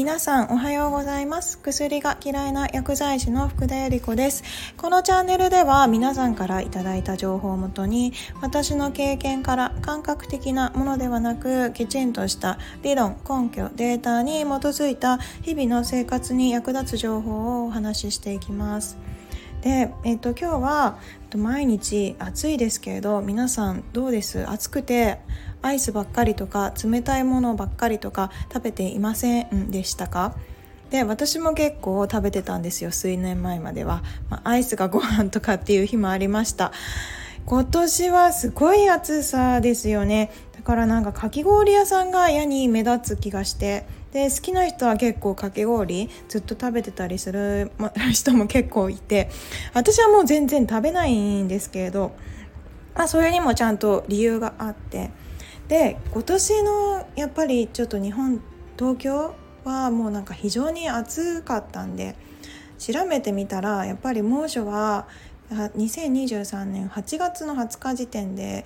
皆さんおはようございます。薬が嫌いな薬剤師の福田由里子です。このチャンネルでは皆さんからいただいた情報をもとに私の経験から感覚的なものではなくきちんとした理論根拠データに基づいた日々の生活に役立つ情報をお話ししていきます。で、えっと、今日は毎日暑いですけれど皆さんどうです？暑くてアイスばっかりとか冷たいものばっかりとか食べていませんでしたか？で私も結構食べてたんですよ数年前までは、まあ、アイスがご飯とかっていう日もありました。今年はすごい暑さですよね。だからなんかかき氷屋さんが嫌に目立つ気がして。で好きな人は結構かき氷ずっと食べてたりする 人も結構いて。私はもう全然食べないんですけれど、まあ、それにもちゃんと理由があって。で今年のやっぱりちょっと日本東京はもうなんか非常に暑かったんで調べてみたらやっぱり猛暑は2023年8月の20日時点で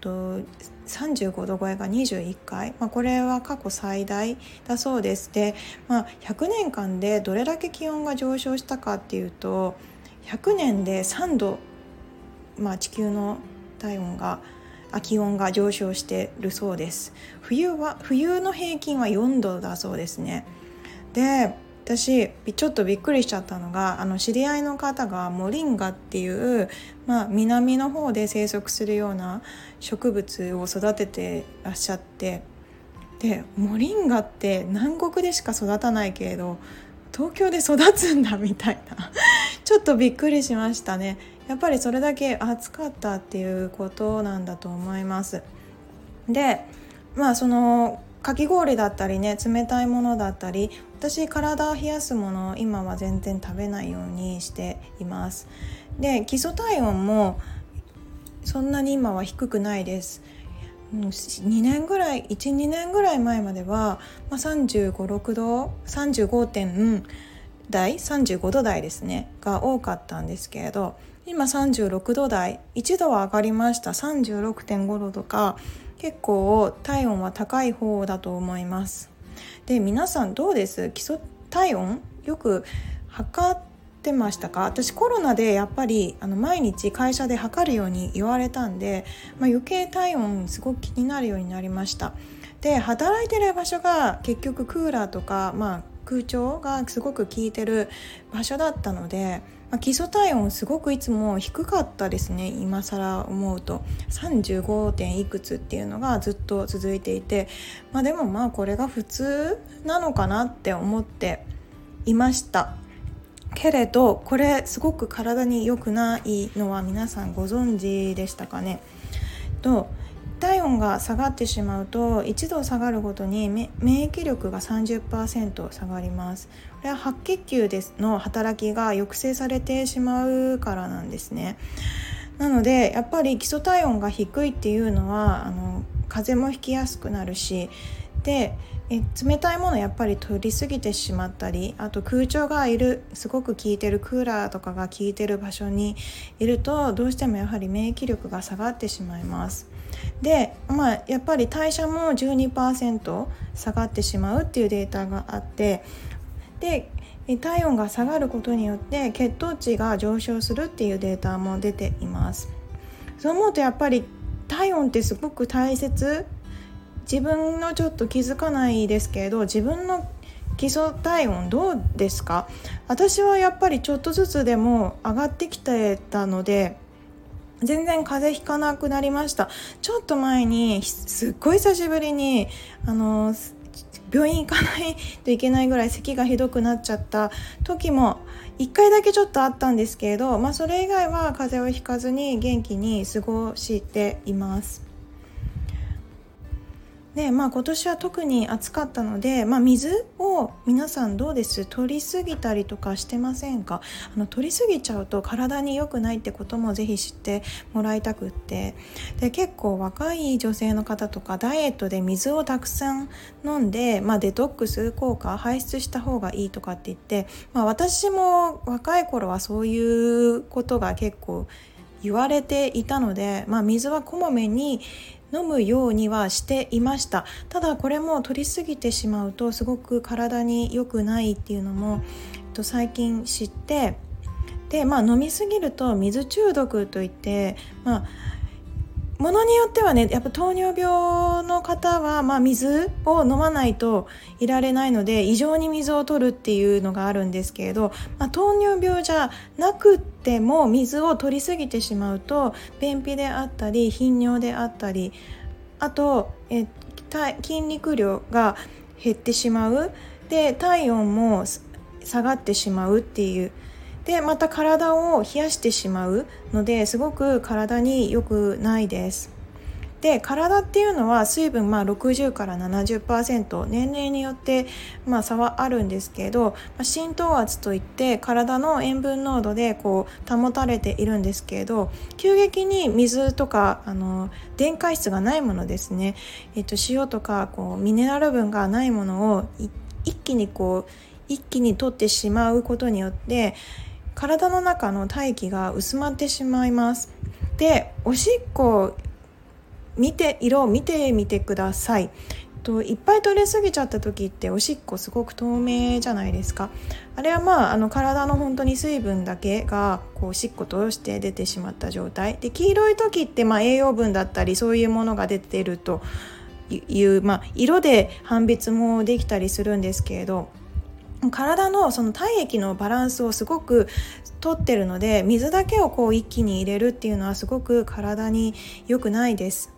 と35度超えが21回、まあ、これは過去最大だそうです。で、まあ、100年間でどれだけ気温が上昇したかっていうと100年で3度、まあ、地球の体温が気温が上昇してるそうです。冬は冬の平均は4度だそうですね。で私ちょっとびっくりしちゃったのがあの知り合いの方がモリンガっていう、まあ、南の方で生息するような植物を育ててらっしゃってでモリンガって南国でしか育たないけれど東京で育つんだみたいな。ちょっとびっくりしましたね。やっぱりそれだけ暑かったっていうことなんだと思います。でまあそのかき氷だったりね冷たいものだったり私体を冷やすものを今は全然食べないようにしています。で基礎体温もそんなに今は低くないです。2年ぐらい12年ぐらい前までは、まあ、3 5 6度35点台35度台ですねが多かったんですけれど今36度台1度は上がりました。36.5度とか結構体温は高い方だと思います。で皆さんどうです？基礎体温よく測ってましたか？私コロナでやっぱりあの毎日会社で測るように言われたんで、まあ、余計体温すごく気になるようになりました。で働いてる場所が結局クーラーとか、まあ、空調がすごく効いてる場所だったのでまあ、基礎体温すごくいつも低かったですね今更思うと 35. 点いくつっていうのがずっと続いていて、まあ、でもまあこれが普通なのかなって思っていましたけれどこれすごく体に良くないのは皆さんご存知でしたかね？と体温が下がってしまうと1度下がるごとに免疫力が30%下がります。これは白血球ですの働きが抑制されてしまうからなんですね。なのでやっぱり基礎体温が低いっていうのはあの風邪もひきやすくなるしでえ冷たいものやっぱり取りすぎてしまったりあと空調がいるすごく効いてるクーラーとかが効いてる場所にいるとどうしてもやはり免疫力が下がってしまいます。で、まあ、やっぱり代謝も12%下がってしまうっていうデータがあってで体温が下がることによって血糖値が上昇するっていうデータも出ています。そう思うとやっぱり体温ってすごく大切。自分のちょっと気づかないですけど自分の基礎体温どうですか？私はやっぱりちょっとずつでも上がってきてたので全然風邪ひかなくなりましたちょっと前にすっごい久しぶりにあの病院行かないといけないぐらい咳がひどくなっちゃった時も1回だけちょっとあったんですけれど、まあ、それ以外は風邪をひかずに元気に過ごしています。でまあ今年は特に暑かったので、まあ、水を皆さんどうです？取りすぎたりとかしてませんか？あの取りすぎちゃうと体に良くないってこともぜひ知ってもらいたくって。で結構若い女性の方とかダイエットで水をたくさん飲んで、まあ、デトックス効果排出した方がいいとかって言って、まあ、私も若い頃はそういうことが結構言われていたので、まあ、水はこまめに飲むようにはしていました。ただこれも取りすぎてしまうとすごく体に良くないっていうのも、えっと、最近知ってでまあ飲みすぎると水中毒といってまあものによってはねやっぱ糖尿病の方は、まあ、水を飲まないといられないので異常に水を取るっていうのがあるんですけれど、まあ、糖尿病じゃなくても水を取りすぎてしまうと便秘であったり頻尿であったりあとえ筋肉量が減ってしまう。で体温も下がってしまうっていうでまた体を冷やしてしまうのですごく体に良くないです。で体っていうのは水分まあ60から70%年齢によってまあ差はあるんですけど、まあ、浸透圧といって体の塩分濃度でこう保たれているんですけど急激に水とかあの電解質がないものですね、えっと、塩とかこうミネラル分がないものを一気にこう一気に取ってしまうことによって体の中の大気が薄まってしまいます。でおしっこ見て色を見てみてください。といっぱい取れすぎちゃった時っておしっこすごく透明じゃないですか。あれはまああの体の本当に水分だけがこうおしっこ通して出てしまった状態。で黄色い時ってまあ栄養分だったりそういうものが出てるという、まあ、色で判別もできたりするんですけれど。体のその体液のバランスをすごくとってるので水だけをこう一気に入れるっていうのはすごく体に良くないです。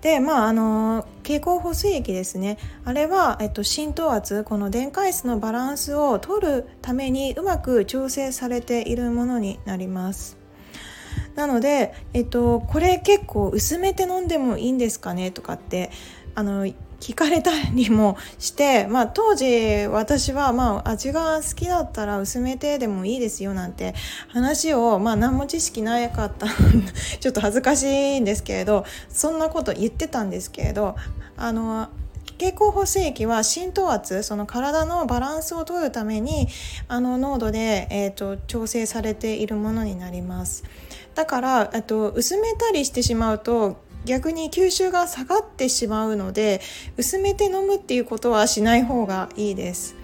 でまああの経口補水液ですねあれは、えっと、浸透圧この電解質のバランスを取るためにうまく調整されているものになります。なので、えっと、これ結構薄めて飲んでもいいんですかねとかってあの聞かれたりもして、まあ、当時私はまあ味が好きだったら薄めてでもいいですよなんて話を、まあ、何も知識なかった ちょっと恥ずかしいんですけれどそんなこと言ってたんですけれどあの経口補水液は浸透圧その体のバランスを取るためにあの濃度で、えーと、調整されているものになります。だからと薄めたりしてしまうと逆に吸収が下がってしまうので薄めて飲むっていうことはしない方がいいです。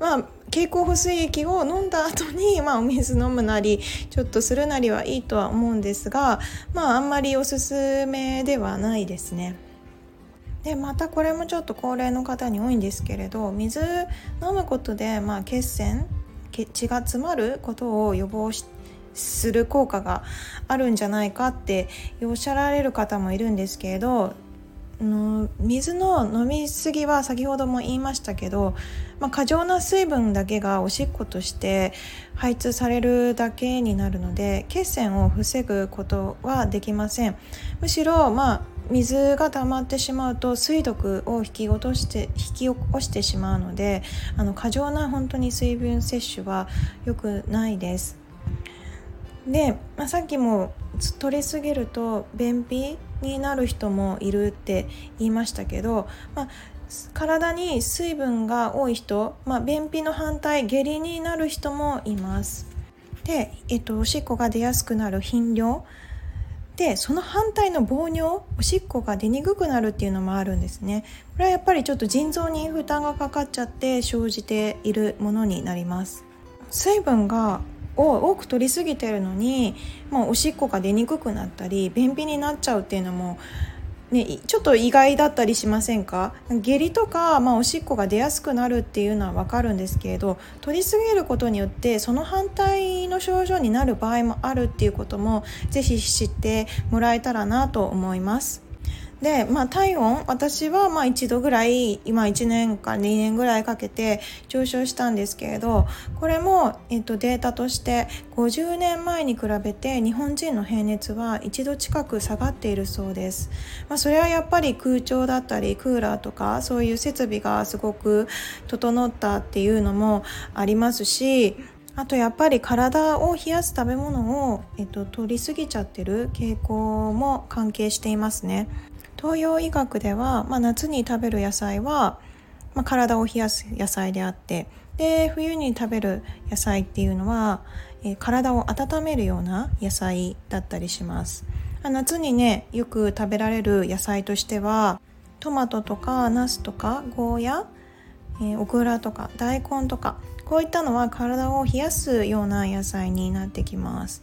まあ経口補水液を飲んだ後に、まあ、お水飲むなりちょっとするなりはいいとは思うんですが、まあ、あんまりおすすめではないですね。でまたこれもちょっと高齢の方に多いんですけれど水飲むことで、まあ、血栓血が詰まることを予防しする効果があるんじゃないかっておっしゃられる方もいるんですけれどの水の飲みすぎは先ほども言いましたけど、まあ、過剰な水分だけがおしっことして排出されるだけになるので血栓を防ぐことはできません。むしろまあ水が溜まってしまうと水毒を引き落として引き起こしてしまうのであの過剰な本当に水分摂取は良くないです。で、まあ、さっきも取りすぎると便秘になる人もいるって言いましたけど、まあ、体に水分が多い人、まあ、便秘の反対下痢になる人もいます。で、えっと、おしっこが出やすくなる頻尿。でその反対の防尿おしっこが出にくくなるっていうのもあるんですね。これはやっぱりちょっと腎臓に負担がかかっちゃって生じているものになります。水分がを多く取りすぎてるのに、まあ、おしっこが出にくくなったり便秘になっちゃうっていうのも、ね、ちょっと意外だったりしませんか？下痢とか、まあ、おしっこが出やすくなるっていうのは分かるんですけれど取りすぎることによってその反対の症状になる場合もあるっていうこともぜひ知ってもらえたらなと思います。で、まあ、体温私はまあ1度ぐらい今1年か2年ぐらいかけて上昇したんですけれどこれも、えっと、データとして50年前に比べて日本人の平熱は1度近く下がっているそうです、まあ、それはやっぱり空調だったりクーラーとかそういう設備がすごく整ったっていうのもありますしあとやっぱり体を冷やす食べ物を、えっと、取りすぎちゃってる傾向も関係していますね。東洋医学では、まあ、夏に食べる野菜は、まあ、体を冷やす野菜であってで冬に食べる野菜っていうのは、えー、体を温めるような野菜だったりします。夏にねよく食べられる野菜としてはトマトとかナスとかゴーヤ、えー、オクラとか大根とかこういったのは体を冷やすような野菜になってきます。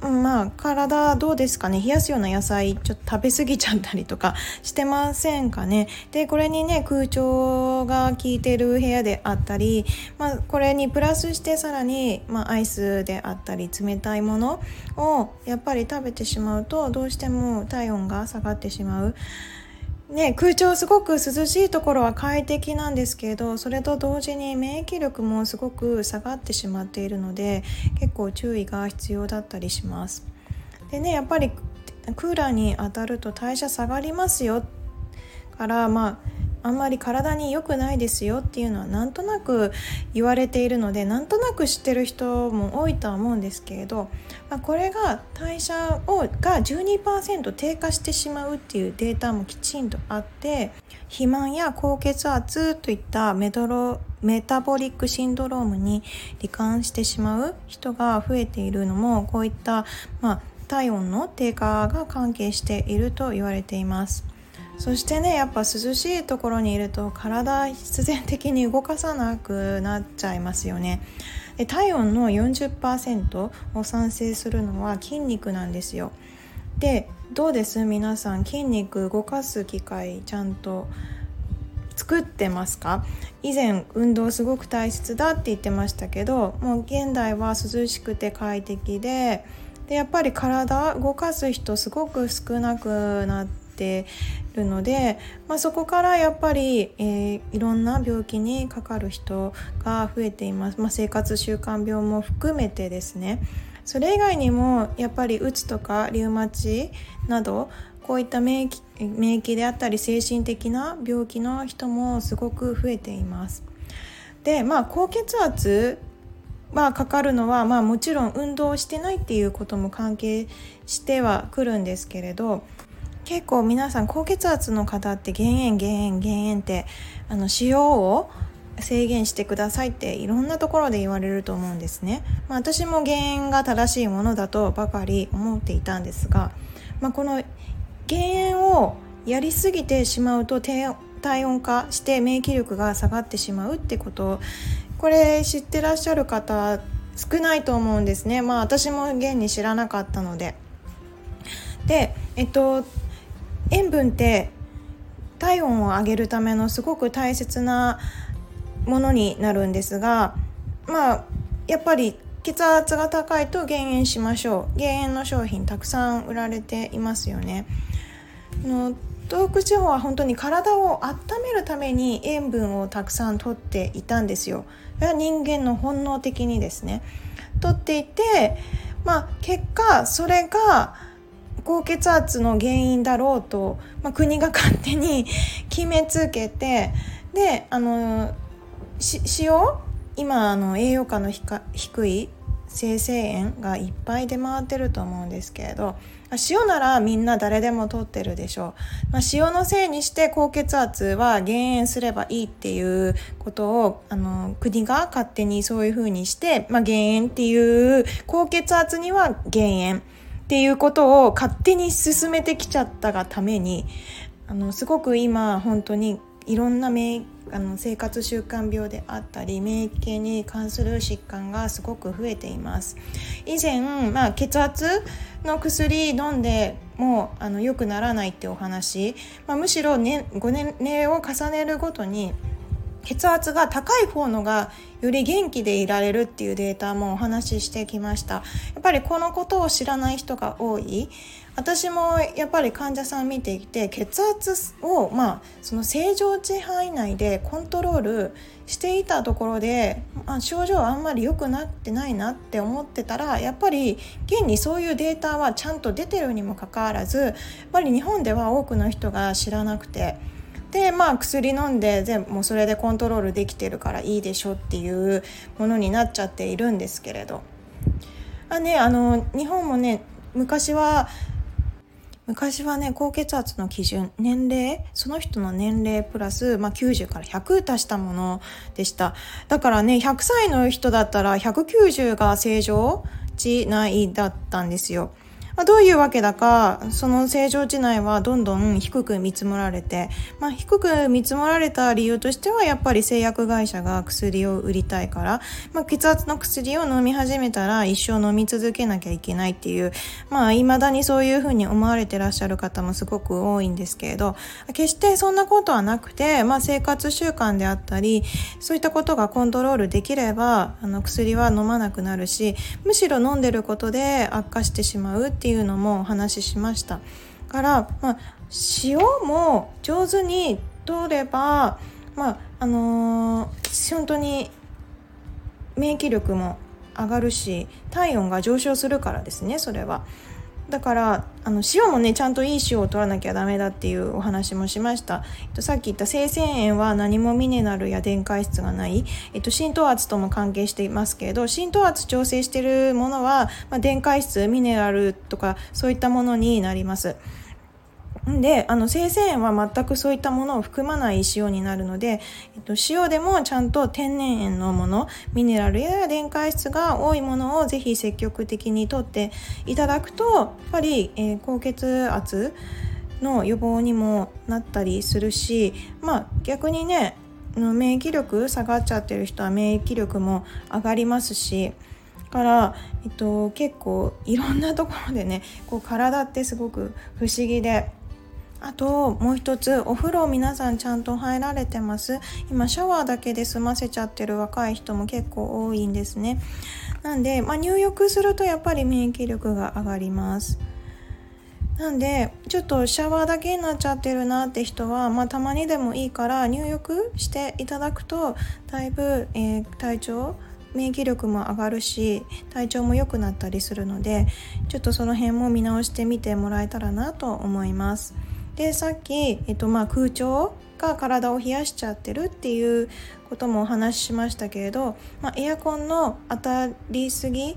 まあ体どうですかね？冷やすような野菜ちょっと食べ過ぎちゃったりとかしてませんかね？でこれにね空調が効いてる部屋であったり、まあ、これにプラスしてさらに、まあ、アイスであったり冷たいものをやっぱり食べてしまうとどうしても体温が下がってしまう。ね、空調すごく涼しいところは快適なんですけどそれと同時に免疫力もすごく下がってしまっているので結構注意が必要だったりします。でねやっぱりクーラーに当たると代謝下がりますよからまああんまり体に良くないですよっていうのはなんとなく言われているのでなんとなく知ってる人も多いとは思うんですけれど、まあ、これが代謝をが12%低下してしまうっていうデータもきちんとあって肥満や高血圧といったメトロメタボリックシンドロームに罹患してしまう人が増えているのもこういった、まあ、体温の低下が関係していると言われています。そしてねやっぱ涼しいところにいると体必然的に動かさなくなっちゃいますよね。で体温の40%を産生するのは筋肉なんですよ。でどうです？皆さん筋肉動かす機会ちゃんと作ってますか？以前運動すごく大切だって言ってましたけどもう現代は涼しくて快適ででやっぱり体動かす人すごく少なくなっててるので、まあ、そこからやっぱり、えー、いろんな病気にかかる人が増えています、まあ、生活習慣病も含めてですねそれ以外にもやっぱりうつとかリウマチなどこういった免疫免疫であったり精神的な病気の人もすごく増えています。でまあ高血圧はかかるのは、まあ、もちろん運動してないっていうことも関係してはくるんですけれど結構皆さん高血圧の方って減塩減塩減塩ってあの塩を制限してくださいっていろんなところで言われると思うんですね、まあ、私も減塩が正しいものだとばかり思っていたんですが、まあ、この減塩をやりすぎてしまうと低体温化して免疫力が下がってしまうってことこれ知ってらっしゃる方少ないと思うんですね。まあ私も現に知らなかったので。でえっと塩分って体温を上げるためのすごく大切なものになるんですがまあやっぱり血圧が高いと減塩しましょう。減塩の商品たくさん売られていますよね。の東北地方は本当に体を温めるために塩分をたくさん取っていたんですよ。それは人間の本能的にですね。取っていてまあ結果それが高血圧の原因だろうと、まあ、国が勝手に 決めつけてであの塩今あの栄養価の低い生成塩がいっぱい出回ってると思うんですけれど塩ならみんな誰でも取ってるでしょう、まあ、塩のせいにして高血圧は減塩すればいいっていうことをあの国が勝手にそういうふうにして、まあ、減塩っていう高血圧には減塩。っていうことを勝手に進めてきちゃったがためにあのすごく今本当にいろんな免あの生活習慣病であったり免疫系に関する疾患がすごく増えています。以前、まあ、血圧の薬飲んでもうあの良くならないってお話、まあ、むしろ、ね、5年齢を重ねるごとに血圧が高い方のがより元気でいられるっていうデータもお話ししてきましたやっぱりこのことを知らない人が多い私もやっぱり患者さん見ていて血圧をまあその正常値範囲内でコントロールしていたところで、まあ、症状あんまり良くなってないなって思ってたらやっぱり現にそういうデータはちゃんと出てるにもかかわらずやっぱり日本では多くの人が知らなくて。でまあ薬飲んで全部もうそれでコントロールできてるからいいでしょっていうものになっちゃっているんですけれど。あ、ね、あの日本もね昔は昔はね高血圧の基準年齢その人の年齢プラス、まあ、90から100足したものでした。だからね100歳の人だったら190が正常値内だったんですよ。まあ、どういうわけだかその正常値内はどんどん低く見積もられて、まあ、低く見積もられた理由としてはやっぱり製薬会社が薬を売りたいから、まあ、血圧の薬を飲み始めたら一生飲み続けなきゃいけないっていうまあ未だにそういうふうに思われてらっしゃる方もすごく多いんですけれど決してそんなことはなくて、まあ、生活習慣であったりそういったことがコントロールできればあの薬は飲まなくなるしむしろ飲んでることで悪化してしまうっていういうのもお話ししました。から、まあ、塩も上手に取れば、まああのー、本当に免疫力も上がるし体温が上昇するからですねそれは。だからあの塩もねちゃんといい塩を取らなきゃダメだっていうお話もしました、えっと、さっき言った生鮮塩は何もミネラルや電解質がない、えっと、浸透圧とも関係していますけれど浸透圧調整してるものは、まあ、電解質ミネラルとかそういったものになります。であの生鮮塩は全くそういったものを含まない塩になるので、えっと、塩でもちゃんと天然塩のものミネラルや電解質が多いものをぜひ積極的にとっていただくとやっぱり、えー、高血圧の予防にもなったりするしまあ逆にね免疫力下がっちゃってる人は免疫力も上がりますしから、えっと、結構いろんなところでねこう体ってすごく不思議で。あともう一つお風呂皆さんちゃんと入られてます。今シャワーだけで済ませちゃってる若い人も結構多いんですね。なんで、まあ、入浴するとやっぱり免疫力が上がります。なんでちょっとシャワーだけになっちゃってるなって人は、まあ、たまにでもいいから入浴していただくとだいぶ、えー、体調免疫力も上がるし体調も良くなったりするのでちょっとその辺も見直してみてもらえたらなと思います。でさっき、えっとまあ、空調が体を冷やしちゃってるっていうこともお話ししましたけれど、まあ、エアコンの当たりすぎ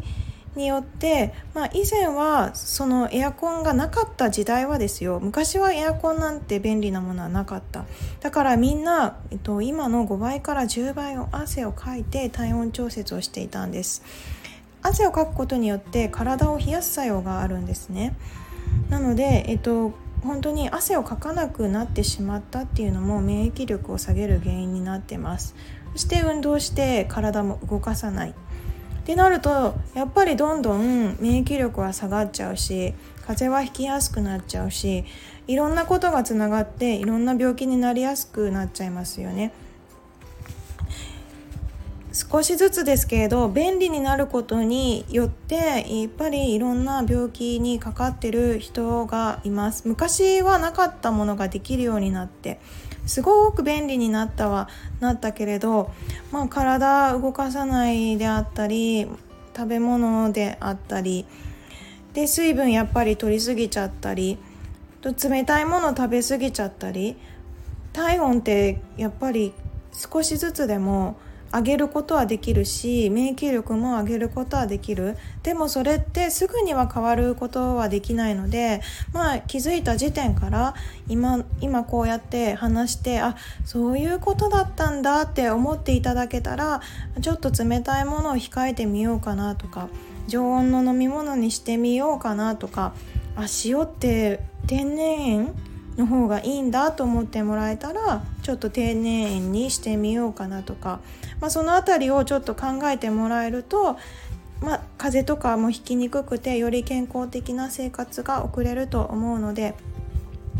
によって、まあ、以前はそのエアコンがなかった時代はですよ。昔はエアコンなんて便利なものはなかった。だからみんな、えっと、今の5倍から10倍を汗をかいて体温調節をしていたんです。汗をかくことによって体を冷やす作用があるんですね。なので、えっと、本当に汗をかかなくなってしまったっていうのも免疫力を下げる原因になってますそして運動して体も動かさないってなるとやっぱりどんどん免疫力は下がっちゃうし風邪はひきやすくなっちゃうしいろんなことがつながっていろんな病気になりやすくなっちゃいますよね。少しずつですけれど便利になることによってやっぱりいろんな病気にかかってる人がいます。昔はなかったものができるようになってすごく便利になったはなったけれど、まあ、体動かさないであったり食べ物であったりで水分やっぱり取りすぎちゃったり冷たいもの食べ過ぎちゃったり体温ってやっぱり少しずつでも上げることはできるし免疫力も上げることはできる。でもそれってすぐには変わることはできないのでまあ気づいた時点から今今こうやって話してあそういうことだったんだって思っていただけたらちょっと冷たいものを控えてみようかなとか常温の飲み物にしてみようかなとかあ塩って天然？塩の方がいいんだと思ってもらえたらちょっと低年塩にしてみようかなとか、まあ、その辺りをちょっと考えてもらえると、まあ、風邪とかもひきにくくてより健康的な生活が送れると思うので。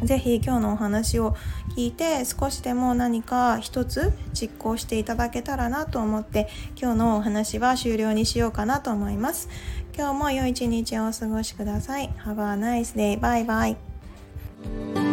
ぜひ今日のお話を聞いて少しでも何か一つ実行していただけたらなと思って今日のお話は終了にしようかなと思います。今日も良い一日をお過ごしください。Have a nice day. Bye bye.